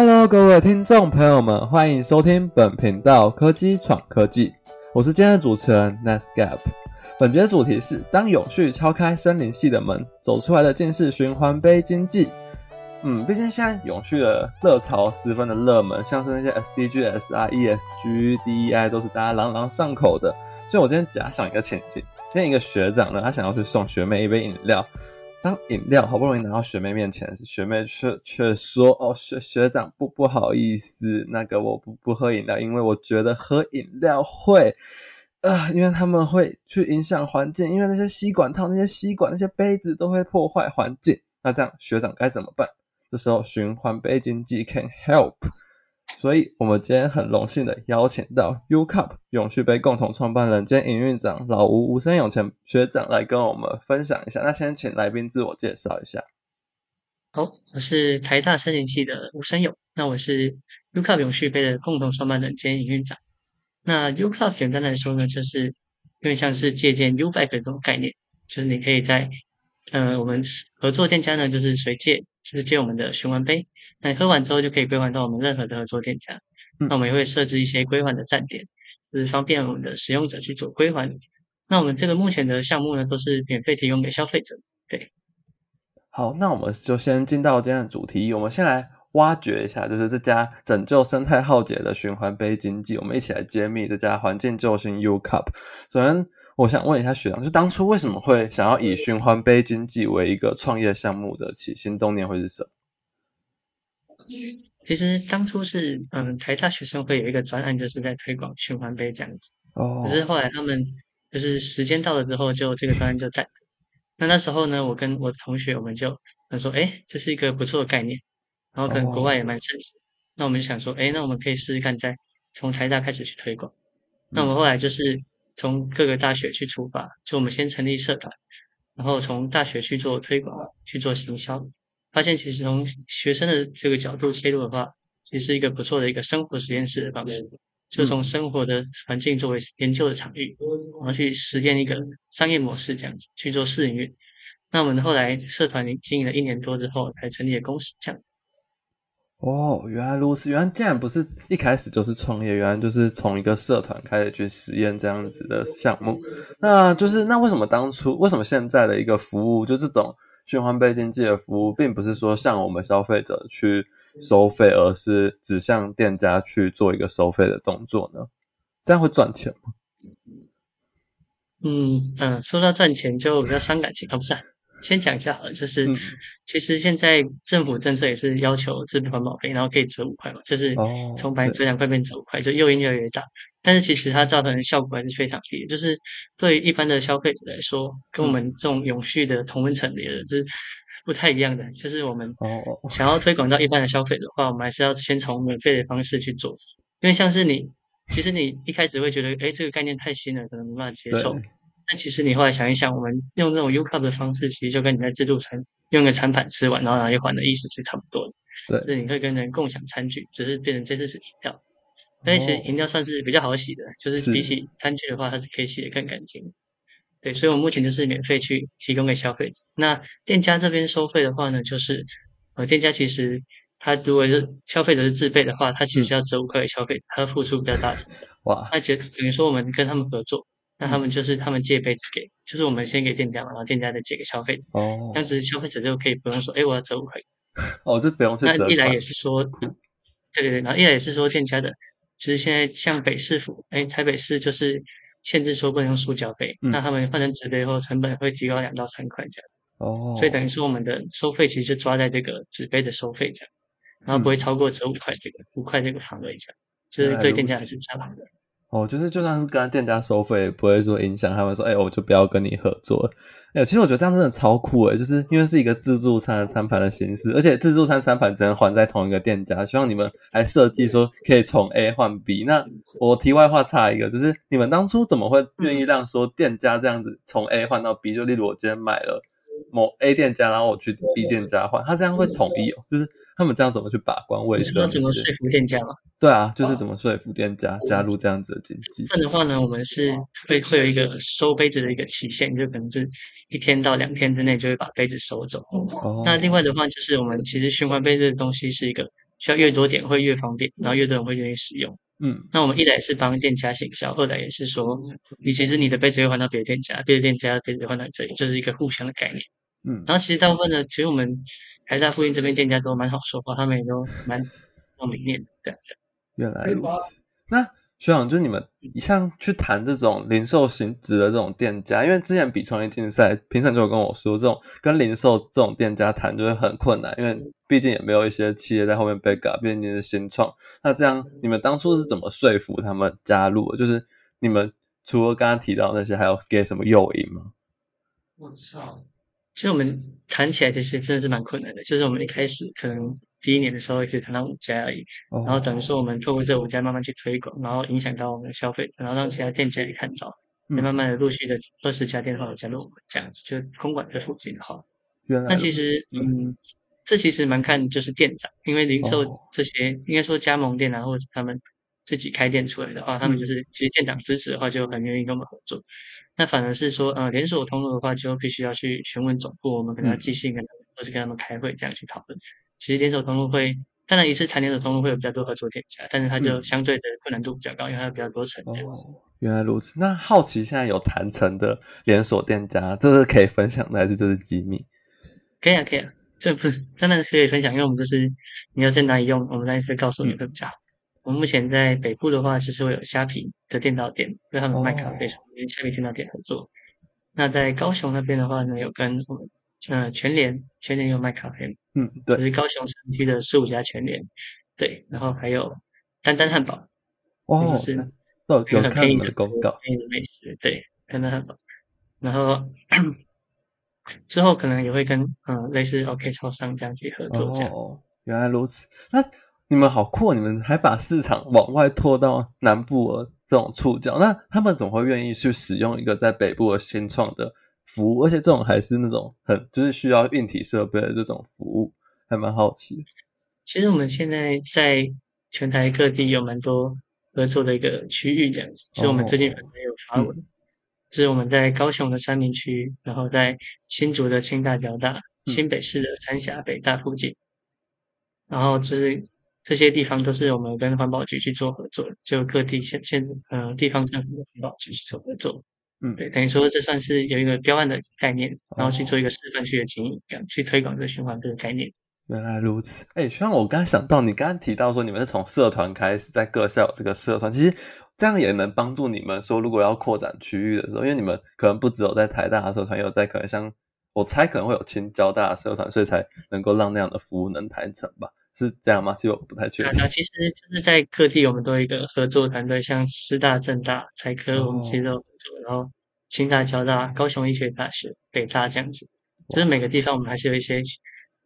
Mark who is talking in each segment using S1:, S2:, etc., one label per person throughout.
S1: Hello，各位听众朋友们，欢迎收听本频道科技闯科技，我是今天的主持人 Netscape。本节的主题是：当永续敲开森林系的门，走出来的竟是循环杯经济。嗯，毕竟现在永续的热潮十分的热门，像是那些 SDGs 啊、ESG、DEI 都是大家朗朗上口的。所以我今天假想一个情景，今天一个学长呢，他想要去送学妹一杯饮料。当饮料好不容易拿到学妹面前，学妹却却说：“哦，学学长不不好意思，那个我不不喝饮料，因为我觉得喝饮料会，呃，因为他们会去影响环境，因为那些吸管套、那些吸管、那些杯子都会破坏环境。那这样学长该怎么办？这时候循环杯经济 can help。”所以，我们今天很荣幸的邀请到 U Cup 永续杯共同创办人兼营运长老吴吴生永前学长来跟我们分享一下。那先请来宾自我介绍一下。
S2: 好，我是台大森林系的吴生勇。那我是 U Cup 永续杯的共同创办人兼营运长。那 U Cup 简单来说呢，就是有点像是借鉴 U Bike 这种概念，就是你可以在呃我们合作店家呢，就是随借，就是借我们的循环杯。那你喝完之后就可以归还到我们任何的合作店家。那我们也会设置一些归还的站点，就是方便我们的使用者去做归还。那我们这个目前的项目呢，都是免费提供给消费者。对，
S1: 好，那我们就先进到今天的主题，我们先来挖掘一下，就是这家拯救生态浩劫的循环杯经济，我们一起来揭秘这家环境救星 U Cup。首先，我想问一下学长，就当初为什么会想要以循环杯经济为一个创业项目的起心动念会是什么？
S2: 其实当初是嗯，台大学生会有一个专案，就是在推广循环杯这样子。哦。可是后来他们就是时间到了之后，就这个专案就在那那时候呢，我跟我同学，我们就他说，哎，这是一个不错的概念，然后可能国外也蛮盛行。那我们就想说，哎，那我们可以试试看，再从台大开始去推广。那我们后来就是从各个大学去出发，就我们先成立社团，然后从大学去做推广，去做行销。发现其实从学生的这个角度切入的话，其实是一个不错的一个生活实验室的方式，就从生活的环境作为研究的场域，然后去实验一个商业模式这样子去做试营运。那我们后来社团经营了一年多之后，才成立了公司这样。
S1: 哦，原来如此，原来竟然不是一开始就是创业，原来就是从一个社团开始去实验这样子的项目。那就是那为什么当初为什么现在的一个服务就这种？循环杯经济的服务，并不是说向我们消费者去收费，而是只向店家去做一个收费的动作呢？这样会赚钱吗？
S2: 嗯嗯，说到赚钱就比较伤感情啊，不是？先讲一下好了，就是其实现在政府政策也是要求自备环保费，然后可以折五块嘛，就是从本来折两块变折五块，就诱因越来越大。但是其实它造成的效果还是非常低，就是对于一般的消费者来说，跟我们这种永续的同温层的，就是不太一样的。就是我们想要推广到一般的消费者的话，我们还是要先从免费的方式去做，因为像是你，其实你一开始会觉得，哎，这个概念太新了，可能没办法接受。但其实你后来想一想，我们用这种 U Cup 的方式，其实就跟你在自助餐用个餐盘吃完然后拿一环的意思是差不多的。
S1: 对，
S2: 就是你会跟人共享餐具，只是变成这次是饮料。但其实饮料算是比较好洗的，就是比起餐具的话，它是可以洗得更干净。对，所以我目前就是免费去提供给消费者。那店家这边收费的话呢，就是呃，店家其实他如果是消费者是自备的话，他其实要折五块给消费者，他付出比较大成本。哇，那等于说我们跟他们合作。那他们就是他们借杯子给，就是我们先给店家嘛，然后店家再借给消费者。哦，这样子消费者就可以不用说，哎，我要折五块。
S1: 哦，这不用
S2: 那一来也是说，对对对，然后一来也是说店家的，其实现在像北市府，哎，台北市就是限制说不能用塑胶杯，那他们换成纸杯后，成本会提高两到三块这样。哦，所以等于说我们的收费其实抓在这个纸杯的收费这样，然后不会超过折五块这个五块这个范围这样，就是对店家还是比较好的。
S1: 哦，就是就算是跟店家收费，也不会说影响他们说，哎，我就不要跟你合作。哎，其实我觉得这样真的超酷哎，就是因为是一个自助餐的餐盘的形式，而且自助餐餐盘只能还在同一个店家。希望你们还设计说可以从 A 换 B。那我题外话插一个，就是你们当初怎么会愿意让说店家这样子从 A 换到 B？就例如我今天买了某 A 店家，然后我去 B 店家换，他这样会统一哦，就是。他们这样怎么去把关卫生？
S2: 怎么说服店家吗？
S1: 对啊，就是怎么说服店家加入这样子的经济。
S2: 那的话呢，我们是会会有一个收杯子的一个期限，就可能是一天到两天之内就会把杯子收走。哦。那另外的话，就是我们其实循环杯这个东西是一个需要越多点会越方便，然后越多人会愿意使用。嗯，那我们一来是帮店家行销，二来也是说，你其实你的杯子会换到别的店家，别的店家杯子换到这里，就是一个互相的概念。嗯，然后其实大部分的，其实我们台大附近这边店家都蛮好说话，他们也都蛮有 理念的感觉。
S1: 原来如此，那。学长，就是你们像去谈这种零售性质的这种店家，因为之前比创业竞赛评审就有跟我说，这种跟零售这种店家谈就会很困难，因为毕竟也没有一些企业在后面被改变竟是新创。那这样你们当初是怎么说服他们加入？就是你们除了刚刚提到那些，还有给什么诱因吗？
S2: 我操！其实我们谈起来其实真的是蛮困难的，就是我们一开始可能。第一年的时候也，只谈到五家而已，然后等于说我们透过这五家慢慢去推广，然后影响到我们的消费，然后让其他店家也看到，也慢慢的陆续的二十家店的话加入我们这样子，就空管这附近的话，那其实嗯，这其实蛮看就是店长，因为零售这些应该说加盟店啊，或者他们自己开店出来的话，他们就是其实店长支持的话，就很愿意跟我们合作。那反而是说，呃，连锁通路的话，就必须要去询问总部，我们可能要寄信跟他们，或者跟他们开会这样去讨论。其实连锁通路会，当然一次谈连锁通路会有比较多合作店家，但是它就相对的困难度比较高，因为它有比较多层。哦，
S1: 原来如此。那好奇现在有谈成的连锁店家，这是可以分享的，还是这是机密？
S2: 可以啊，可以啊，这不是当然可以分享，因为我们就是你要在哪里用，我们那会告诉你会比较好。我们目前在北部的话，其实会有虾皮的店到店，跟他们卖咖啡，跟虾皮店到店合作。那在高雄那边的话呢，有跟我们。嗯，全联全联有卖咖啡，
S1: 嗯，对，
S2: 是高雄城区的十五家全联，对，然后还有丹丹汉堡，
S1: 哦，是有看你们的公告，
S2: 美食，对，丹丹汉堡，然后 之后可能也会跟嗯类似 OK 超商这样去合作，这样。哦，
S1: 原来如此，那你们好酷，你们还把市场往外拓到南部这种触角，那他们总会愿意去使用一个在北部的新创的。服务，而且这种还是那种很就是需要硬体设备的这种服务，还蛮好奇。
S2: 其实我们现在在全台各地有蛮多合作的一个区域这样子。其实我们最近可能有发文，就是我们在高雄的三明区，然后在新竹的清大、交大、新北市的三峡、北大附近，然后就是这些地方都是我们跟环保局去做合作，就各地县县呃地方政府的环保局去做合作。嗯，对，等于说这算是有一个标案的概念，然后去做一个示范区的经营，这样去推广这个循环这个概念。
S1: 原来如此，哎，虽然我刚才想到，你刚刚提到说你们是从社团开始，在各校有这个社团，其实这样也能帮助你们说，如果要扩展区域的时候，因为你们可能不只有在台大的社团，有在可能像我猜可能会有清交大的社团，所以才能够让那样的服务能谈成吧？是这样吗？其实我不太确定。
S2: 那其实就是在各地，我们都有一个合作团队，像师大、政大、财科，我们其实都有合作。然后，清大、交大、高雄医学大学、北大这样子，就是每个地方我们还是有一些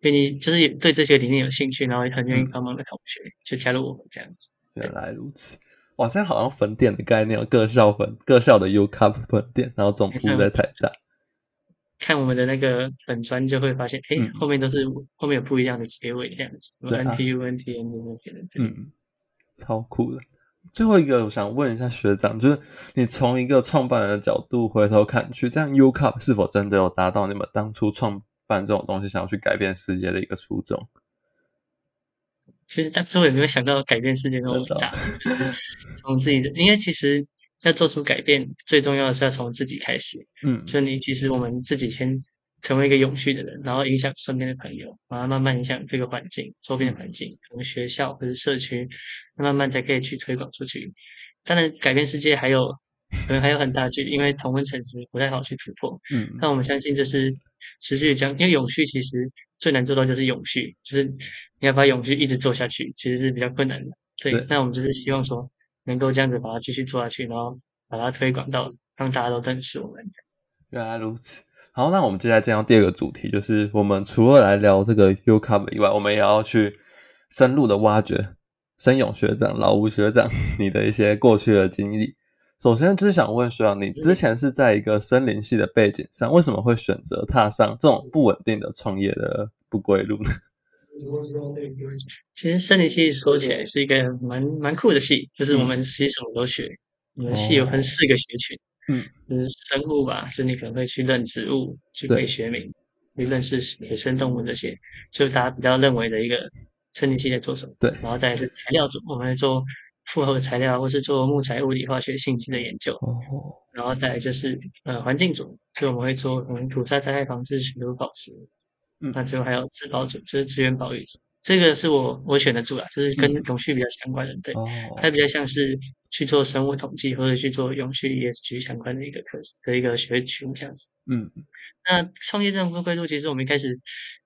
S2: 愿意，就是对这些理念有兴趣，然后很愿意帮忙的同学，就加入我们这样子。
S1: 原来如此，哇，这样好像分店的概念，各校分各校的 U Cup 分店，然后总部在台大。
S2: 看我们的那个本专就会发现，哎，后面都是后面有不一样的结尾这样子，N T U N T N 那些的，
S1: 嗯，超酷的。最后一个，我想问一下学长，就是你从一个创办人的角度回头看去，这样 U Cup 是否真的有达到你们当初创办这种东西，想要去改变世界的一个初衷？
S2: 其实当初也没有想到改变世界那么大，从自己的，因为其实要做出改变，最重要的是要从自己开始。嗯，就你其实我们自己先。成为一个永续的人，然后影响身边的朋友，然后慢慢影响这个环境、周边的环境，可能学校或者社区，慢慢才可以去推广出去。当然，改变世界还有可能还有很大距离，因为同温层是不太好去突破。嗯，但我们相信这是持续将，因为永续其实最难做到就是永续，就是你要把永续一直做下去，其实是比较困难的。对，那我们就是希望说能够这样子把它继续做下去，然后把它推广到让大家都认识我们。
S1: 原来如此。好，那我们接下来进入第二个主题，就是我们除了来聊这个 U Cup 以外，我们也要去深入的挖掘申勇学长、老吴学长你的一些过去的经历。首先，就是想问学长，你之前是在一个森林系的背景上，为什么会选择踏上这种不稳定的创业的不归路呢？
S2: 其实生理系说起来是一个蛮蛮酷的系，就是我们其实什么都学，我们系有分四个学群。嗯，就是生物吧，就你可能会去认植物，去背学名，去认识野生动物这些，就是大家比较认为的一个生理系在做什么，
S1: 对，
S2: 然后再是材料组，我们会做复合材料或是做木材物理化学性质的研究，
S1: 哦，
S2: 然后再来就是呃环境组，所以我们会做我们土沙灾害防治、水土保持，
S1: 嗯，
S2: 那最后还有自保组，就是资源保育组。这个是我我选的组啊，就是跟永续比较相关的，对，它比较像是去做生物统计或者去做永续 ESG 相关的一个课的一个学群这样子。
S1: 嗯，
S2: 那创业这种规度，其实我们一开始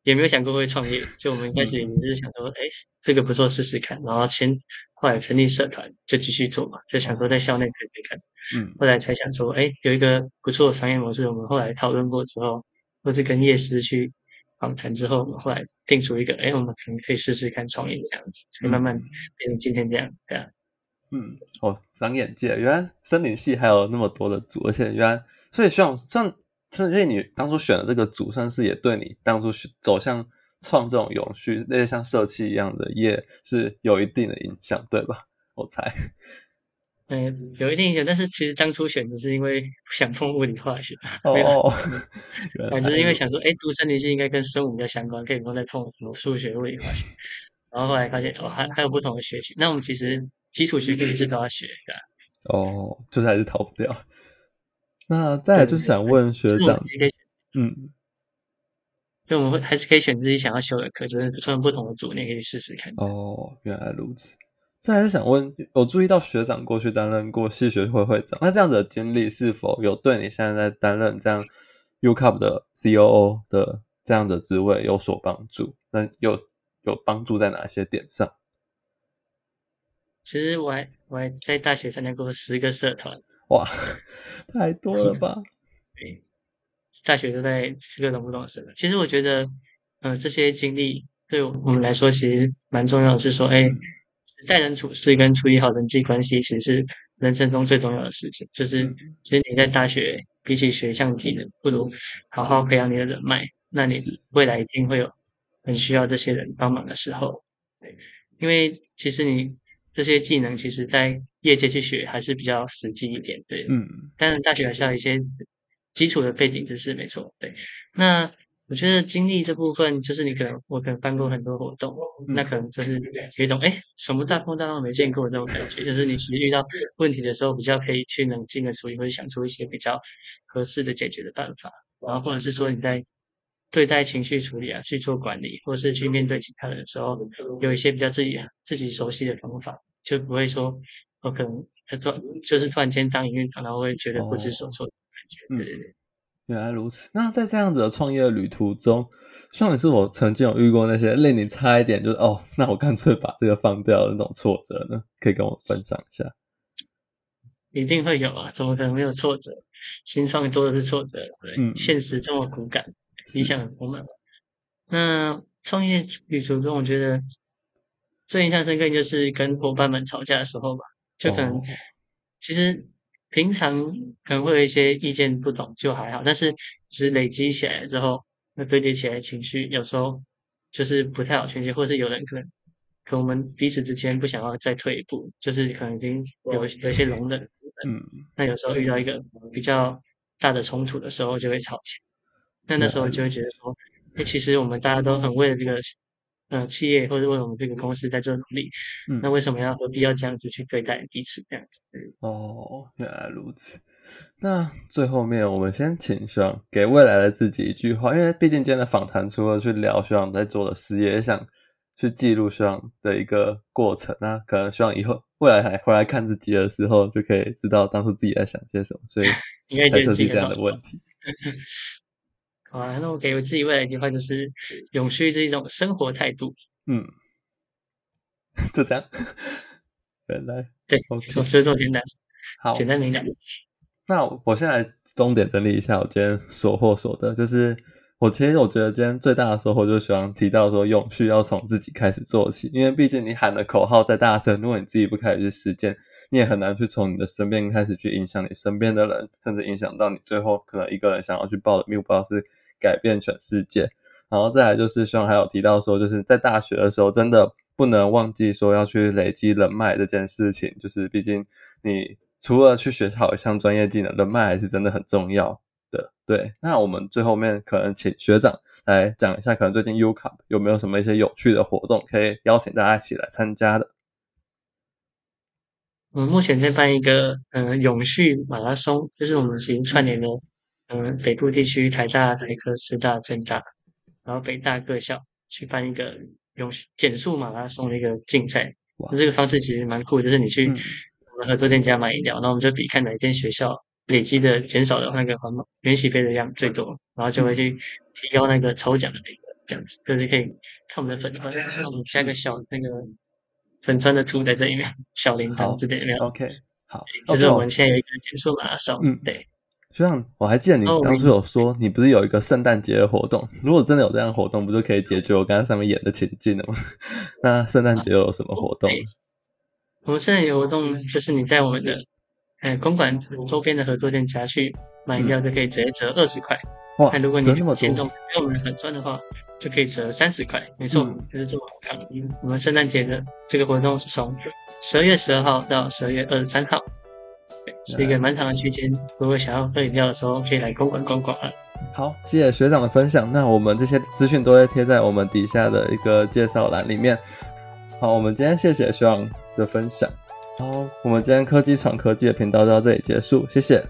S2: 也没有想过会创业，就我们一开始也是想说，哎，这个不错试试看，然后先后来成立社团就继续做嘛，就想说在校内可以看，
S1: 嗯，
S2: 后来才想说，哎，有一个不错的商业模式，我们后来讨论过之后，或是跟叶师去。访谈之后，后来定出一个，哎，我们可能可以试试看创业这样子，所以慢慢变成今天这样，对啊。
S1: 嗯，哦，长眼界，原来森林系还有那么多的组，而且原来，所以像像，所以你当初选的这个组，算是也对你当初走向创这种永续那些像社企一样的业是有一定的影响，对吧？我猜。
S2: 嗯，有一定影响，但是其实当初选的是因为不想碰物理化学，
S1: 哦，
S2: 反正因为想说，哎，读生理系应该跟生物比较相关，可以不用再碰什么数学、物理、化学。然后后来发现，哦，还还有不同的学习。那我们其实基础学科也是都要学的。
S1: 哦，就是还是逃不掉。那再来就是想问学长，嗯，
S2: 就我们会还是可以选自己想要修的课，就是穿不同的组，你也可以试试看。
S1: 哦，原来如此。再还是想问，有注意到学长过去担任过系学会会长，那这样子的经历是否有对你现在在担任这样 U Cup 的 C O O 的这样的职位有所帮助？那有有帮助在哪些点上？
S2: 其实我还我还在大学参加过十个社团，
S1: 哇，太多了吧？
S2: 对，大学都在十个不同的社团。其实我觉得，呃，这些经历对我们来说其实蛮重要的，是说，哎。待人处事跟处理好人际关系，其实是人生中最重要的事情。就是，其实你在大学比起学项技能，不如好好培养你的人脉。那你未来一定会有很需要这些人帮忙的时候。对，因为其实你这些技能，其实在业界去学还是比较实际一点。对，
S1: 嗯。
S2: 但是大学还是要一些基础的背景知识，没错。对，那。我觉得经历这部分，就是你可能我可能办过很多活动，那可能就是有一种哎，什么大风大浪没见过这种感觉。就是你其实遇到问题的时候，比较可以去冷静的处理，或者想出一些比较合适的解决的办法。然后或者是说你在对待情绪处理啊，去做管理，或者是去面对其他人的时候，有一些比较自己自己熟悉的方法，就不会说我可能突就是突然间当营运长，然后会觉得不知所措的感觉。对对对。
S1: 原来如此。那在这样子的创业旅途中，像你是否曾经有遇过那些令你差一点就是哦，那我干脆把这个放掉的那种挫折呢？可以跟我分享一下。
S2: 一定会有啊，怎么可能没有挫折？新创多的是挫折，对，现实这么骨感，理想很丰满。那创业旅途中，我觉得最印象深刻就是跟伙伴们吵架的时候吧，就可能其实。平常可能会有一些意见不同，就还好，但是其实累积起来之后，那堆叠起来情绪，有时候就是不太好宣泄，或者是有人可能，可能我们彼此之间不想要再退一步，就是可能已经有有一些容忍。
S1: 嗯。
S2: 那有时候遇到一个比较大的冲突的时候，就会吵起来。那那时候就会觉得说，哎，其实我们大家都很为了这个。呃，企业或者为我们这个公司在做努力，嗯，那为什么要何必要这样子去对待彼此这样子？
S1: 哦，原来如此。那最后面，我们先请学长给未来的自己一句话，因为毕竟今天的访谈除了去聊学长在做的事业，也想去记录学长的一个过程。那可能学长以后未来还回来看自己的时候，就可以知道当初自己在想些什么，所以 才设计这样的问题。
S2: 好啊，那我给我自己未来一句话就是：永续是一种生活态度。
S1: 嗯，就这样。原来
S2: 对，说这么简单，
S1: 好，
S2: 简单明了。
S1: 那我现在重点整理一下，我今天所获所得，就是我其实我觉得今天最大的收获就是喜欢提到说，永续要从自己开始做起，因为毕竟你喊的口号再大声，如果你自己不开始去实践。你也很难去从你的身边开始去影响你身边的人，甚至影响到你最后可能一个人想要去报的目标是改变全世界。然后再来就是希望还有提到说，就是在大学的时候真的不能忘记说要去累积人脉这件事情。就是毕竟你除了去学好一项专业技能，人脉还是真的很重要的。对，那我们最后面可能请学长来讲一下，可能最近 U Cup 有没有什么一些有趣的活动，可以邀请大家一起来参加的？
S2: 嗯，目前在办一个嗯永续马拉松，就是我们已经串联了嗯北部地区台大、台科、师大、政大，然后北大各校去办一个用减速马拉松的一个竞赛。那这个方式其实蛮酷，就是你去我们合作店家买饮料，然后我们就比看哪一间学校累积的减少的那个环保免洗杯的量最多，然后就会去提高那个抽奖的那个这样子，就是可以看我们的粉团，那我们加个小那个。粉川的图在这里面，小铃铛这里面。
S1: OK，好，
S2: 就是我们现在有一个减速马拉松。嗯，对。
S1: 学长，我还记得你当初有说，你不是有一个圣诞节的活动？如果真的有这样的活动，不就可以解决我刚才上面演的情境了吗？那圣诞节有什么活动？
S2: 我们圣诞节活动就是你在我们的呃公馆周边的合作店家去买饮料，就可以直接折二十块。
S1: 哇，
S2: 那如果你行动跟我们很赚的话。就可以折三十块，没错，就是这么好看。我们圣诞节的这个活动是从十二月十二号到十二月二十三号，是一个蛮长的区间。如果想要喝饮料的时候，可以来公馆逛逛啊。
S1: 好，谢谢学长的分享。那我们这些资讯都会贴在我们底下的一个介绍栏里面。好，我们今天谢谢学长的分享。好，我们今天科技闯科技的频道就到这里结束，谢谢。